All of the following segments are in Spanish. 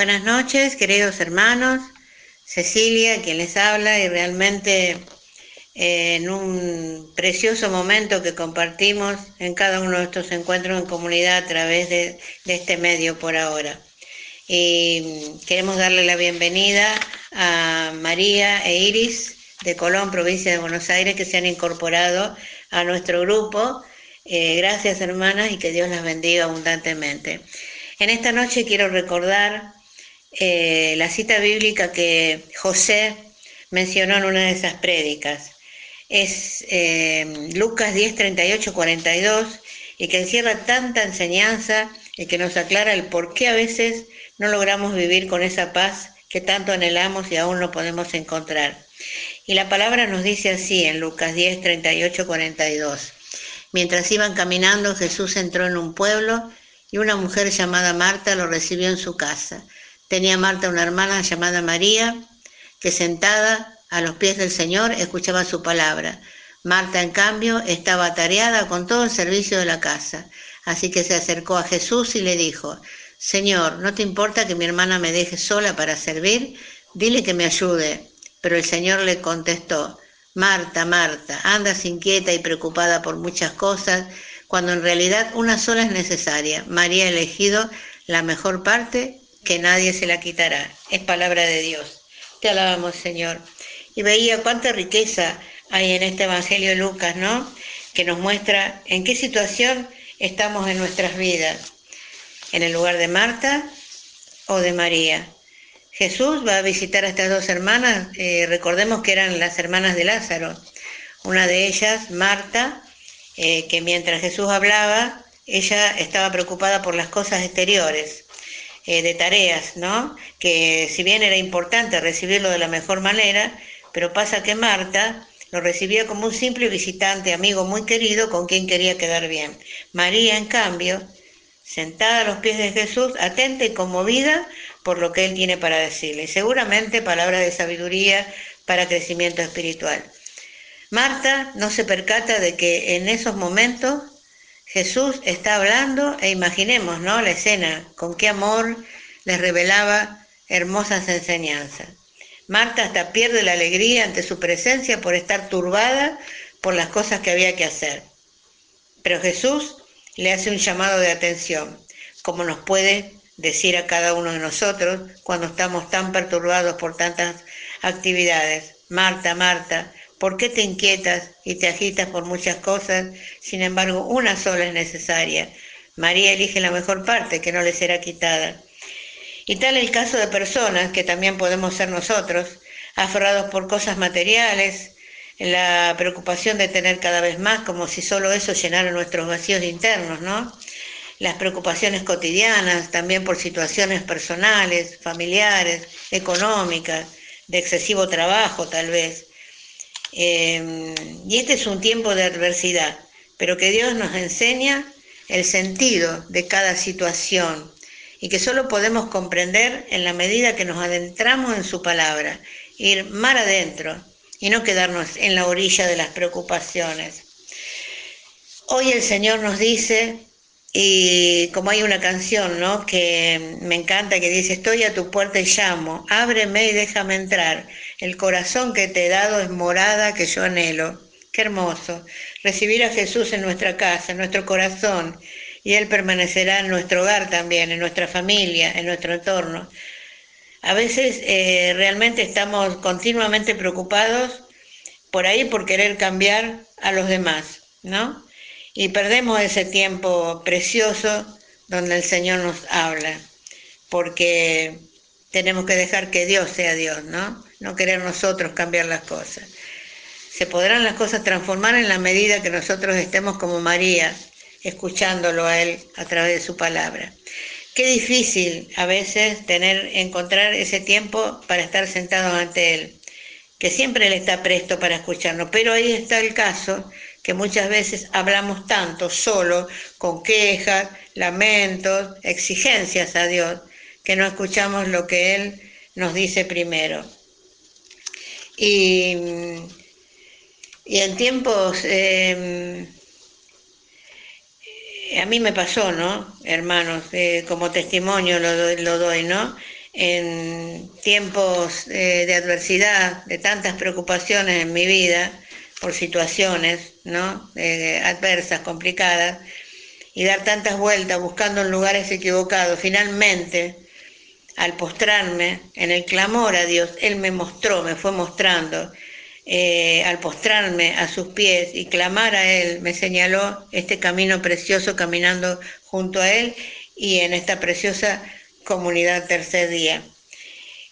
Buenas noches, queridos hermanos. Cecilia, quien les habla, y realmente eh, en un precioso momento que compartimos en cada uno de estos encuentros en comunidad a través de, este medio por ahora. Y queremos darle la bienvenida a María e Iris de Colón, provincia de Buenos Aires, que se han incorporado a nuestro grupo. Eh, gracias hermanas y que Dios las bendiga abundantemente. En esta noche quiero recordar eh, la cita bíblica que José mencionó en una de esas prédicas. Es eh, Lucas 10, 38, 42 y que encierra tanta enseñanza y que nos aclara el por qué a veces no logramos vivir con esa paz que tanto anhelamos y aún no podemos encontrar. Y la palabra nos dice así en Lucas 10, 38, 42. Mientras iban caminando, Jesús entró en un pueblo y una mujer llamada Marta lo recibió en su casa. Tenía Marta una hermana llamada María, que sentada a los pies del Señor escuchaba su palabra. Marta, en cambio, estaba atareada con todo el servicio de la casa. Así que se acercó a Jesús y le dijo, Señor, ¿no te importa que mi hermana me deje sola para servir? Dile que me ayude. Pero el Señor le contestó, Marta, Marta, andas inquieta y preocupada por muchas cosas, cuando en realidad una sola es necesaria. María ha elegido la mejor parte que nadie se la quitará. Es palabra de Dios. Te alabamos, Señor. Y veía cuánta riqueza hay en este Evangelio de Lucas, ¿no? Que nos muestra en qué situación estamos en nuestras vidas. En el lugar de Marta o de María. Jesús va a visitar a estas dos hermanas, eh, recordemos que eran las hermanas de Lázaro. Una de ellas, Marta, eh, que mientras Jesús hablaba, ella estaba preocupada por las cosas exteriores. Eh, de tareas, ¿no? Que si bien era importante recibirlo de la mejor manera, pero pasa que Marta lo recibía como un simple visitante, amigo muy querido, con quien quería quedar bien. María, en cambio, sentada a los pies de Jesús, atenta y conmovida por lo que Él tiene para decirle. seguramente palabras de sabiduría para crecimiento espiritual. Marta no se percata de que en esos momentos Jesús está hablando e imaginemos, ¿no? La escena, con qué amor les revelaba hermosas enseñanzas. Marta hasta pierde la alegría ante su presencia por estar turbada por las cosas que había que hacer. Pero Jesús le hace un llamado de atención, como nos puede decir a cada uno de nosotros cuando estamos tan perturbados por tantas actividades. Marta, Marta, ¿Por qué te inquietas y te agitas por muchas cosas? Sin embargo, una sola es necesaria. María elige la mejor parte que no le será quitada. Y tal el caso de personas, que también podemos ser nosotros, aferrados por cosas materiales, la preocupación de tener cada vez más, como si solo eso llenara nuestros vacíos internos, ¿no? Las preocupaciones cotidianas, también por situaciones personales, familiares, económicas, de excesivo trabajo tal vez. Em, y este es un tiempo de adversidad, pero que Dios nos enseña el sentido de cada situación y que solo podemos comprender en la medida que nos adentramos en su palabra, ir mar adentro y no quedarnos en la orilla de las preocupaciones. Hoy el Señor nos dice, y como hay una canción, ¿no? Que me encanta, que dice, estoy a tu puerta y llamo, ábreme y déjame entrar. El corazón que te he dado es morada que yo anhelo. Qué hermoso. Recibir a Jesús en nuestra casa, en nuestro corazón, y Él permanecerá en nuestro hogar también, en nuestra familia, en nuestro entorno. A veces eh, realmente estamos continuamente preocupados por ahí por querer cambiar a los demás, ¿no? y perdemos ese tiempo precioso donde el Señor nos habla, porque tenemos que dejar que Dios sea Dios, ¿no? No querer nosotros cambiar las cosas. Se podrán las cosas transformar en la medida que nosotros estemos como María, escuchándolo a Él a través de su palabra. Qué difícil a veces tener, encontrar ese tiempo para estar sentados ante Él, que siempre Él está presto para escucharnos, pero ahí está el caso que muchas veces hablamos tanto solo con quejas, lamentos, exigencias a Dios, que no escuchamos lo que Él nos dice primero. Y, en tiempos, em, a mí me pasó, ¿no? Hermanos, eh, como testimonio lo, lo, doy, ¿no? en tiempos eh, de adversidad, de tantas preocupaciones en mi vida, por situaciones ¿no? Eh, adversas, complicadas, y dar tantas vueltas buscando en lugares equivocados, finalmente, al postrarme en el clamor a Dios, Él me mostró, me fue mostrando, eh, al postrarme a sus pies y clamar a Él, me señaló este camino precioso caminando junto a Él y en esta preciosa comunidad tercer día.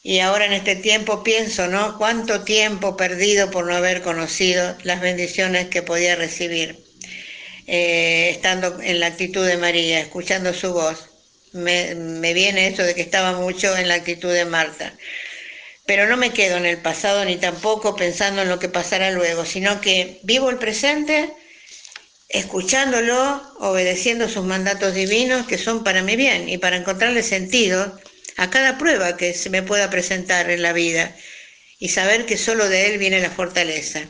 Y ahora en este tiempo pienso, ¿no? Cuánto tiempo perdido por no haber conocido las bendiciones que podía recibir, eh, estando en la actitud de María, escuchando su voz. Me, me viene eso de que estaba mucho en la actitud de Marta. Pero no me quedo en el pasado ni tampoco pensando en lo que pasará luego, sino que vivo el presente escuchándolo, obedeciendo sus mandatos divinos que son para mi bien y para encontrarle sentido a cada prueba que se me pueda presentar en la vida y saber que solo de Él viene la fortaleza,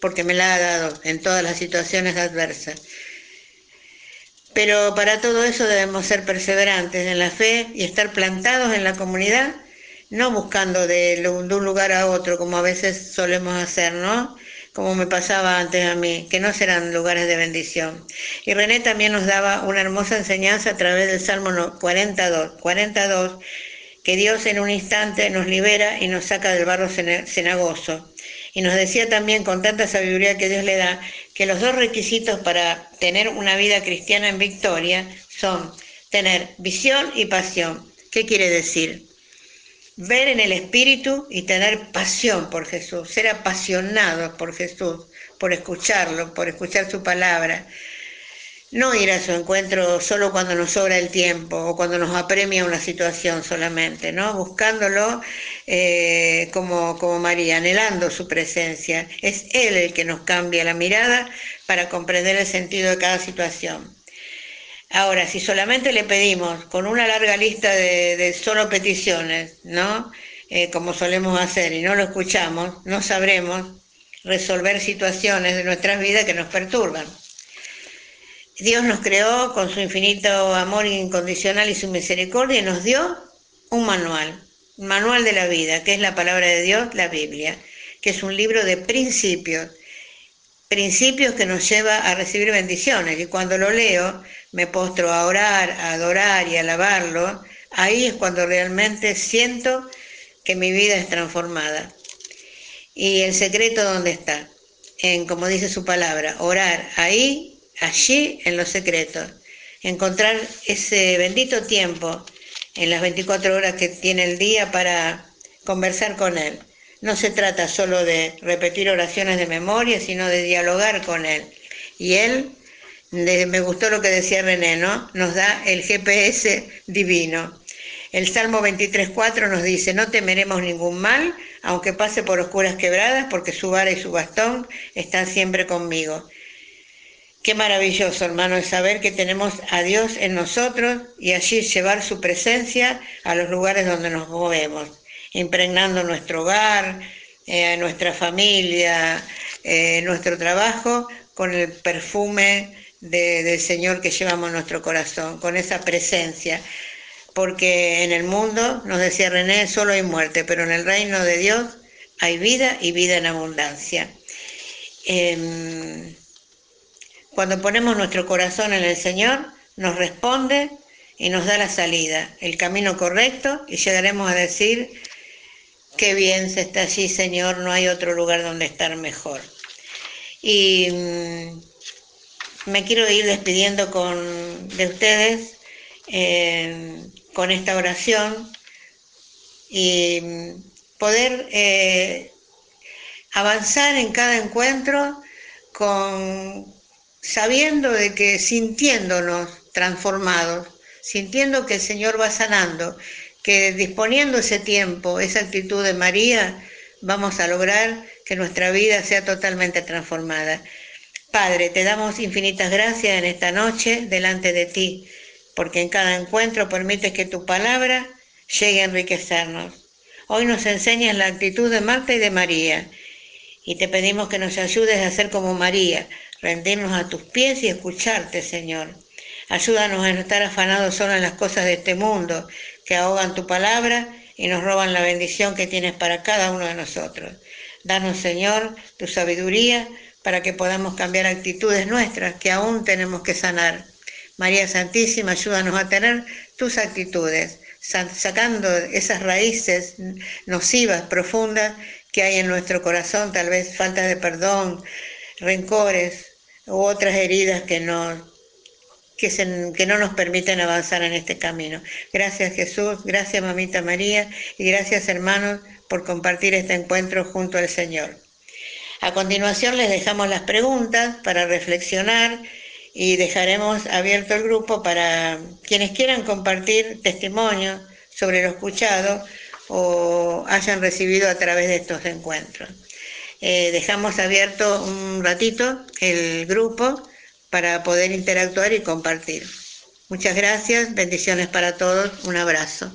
porque me la ha dado en todas las situaciones adversas. Pero para todo eso debemos ser perseverantes en la fe y estar plantados en la comunidad, no buscando de, un lugar a otro como a veces solemos hacer, ¿no? como me pasaba antes a mí, que no serán lugares de bendición. Y René también nos daba una hermosa enseñanza a través del Salmo 42, 42 que Dios en un instante nos libera y nos saca del barro cenagoso. Y nos decía también con tanta sabiduría que Dios le da que los dos requisitos para tener una vida cristiana en victoria son tener visión y pasión. ¿Qué quiere decir? Ver en el Espíritu y tener pasión por Jesús, ser apasionados por Jesús, por escucharlo, por escuchar su palabra, no ir a su encuentro solo cuando nos sobra el tiempo o cuando nos apremia una situación solamente, ¿no? Buscándolo eh, como, como María, anhelando su presencia. Es Él el que nos cambia la mirada para comprender el sentido de cada situación. Ahora, si solamente le pedimos con una larga lista de, solo peticiones, ¿no? Eh, como solemos hacer y no lo escuchamos, no sabremos resolver situaciones de nuestras vidas que nos perturban. Dios nos creó con su infinito amor incondicional y su misericordia y nos dio un manual, un manual de la vida, que es la palabra de Dios, la Biblia, que es un libro de principios, principios que nos lleva a recibir bendiciones. Y cuando lo leo, me postro a orar, a adorar y a alabarlo, ahí es cuando realmente siento que mi vida es transformada. Y el secreto dónde está? En, como dice su palabra, orar ahí allí en los secretos, encontrar ese bendito tiempo en las 24 horas que tiene el día para conversar con Él. No se trata solo de repetir oraciones de memoria, sino de dialogar con Él. Y Él, me gustó lo que decía René, ¿no? Nos da el GPS divino. El Salmo 23.4 nos dice, no temeremos ningún mal, aunque pase por oscuras quebradas, porque su vara y su bastón están siempre conmigo. Qué maravilloso, hermano, es saber que tenemos a Dios en nosotros y allí llevar su presencia a los lugares donde nos movemos, impregnando nuestro hogar, eh, nuestra familia, eh, nuestro trabajo con el perfume del Señor que llevamos en nuestro corazón, con esa presencia. Porque en el mundo, nos decía René, solo hay muerte, pero en el reino de Dios hay vida y vida en abundancia. Em, cuando ponemos nuestro corazón en el Señor, nos responde y nos da la salida, el camino correcto y llegaremos a decir, qué bien se está allí, Señor, no hay otro lugar donde estar mejor. Y mm, me quiero ir despidiendo con, de ustedes eh, con esta oración y mm, poder eh, avanzar en cada encuentro con sabiendo de que sintiéndonos transformados, sintiendo que el Señor va sanando, que disponiendo ese tiempo, esa actitud de María, vamos a lograr que nuestra vida sea totalmente transformada. Padre, te damos infinitas gracias en esta noche delante de ti, porque en cada encuentro permites que tu palabra llegue a enriquecernos. Hoy nos enseñas la actitud de Marta y de María, y te pedimos que nos ayudes a ser como María, rendirnos a tus pies y escucharte, Señor. Ayúdanos a no estar afanados solo en las cosas de este mundo, que ahogan tu palabra y nos roban la bendición que tienes para cada uno de nosotros. Danos, Señor, tu sabiduría para que podamos cambiar actitudes nuestras que aún tenemos que sanar. María Santísima, ayúdanos a tener tus actitudes, sacando esas raíces nocivas, profundas que hay en nuestro corazón, tal vez falta de perdón, rencores u otras heridas que no, que, que no nos permiten avanzar en este camino. Gracias Jesús, gracias Mamita María y gracias hermanos por compartir este encuentro junto al Señor. A continuación les dejamos las preguntas para reflexionar y dejaremos abierto el grupo para quienes quieran compartir testimonios sobre lo escuchado o hayan recibido a través de estos encuentros. Eh, dejamos abierto un ratito el grupo para poder interactuar y compartir. Muchas gracias, bendiciones para todos, un abrazo.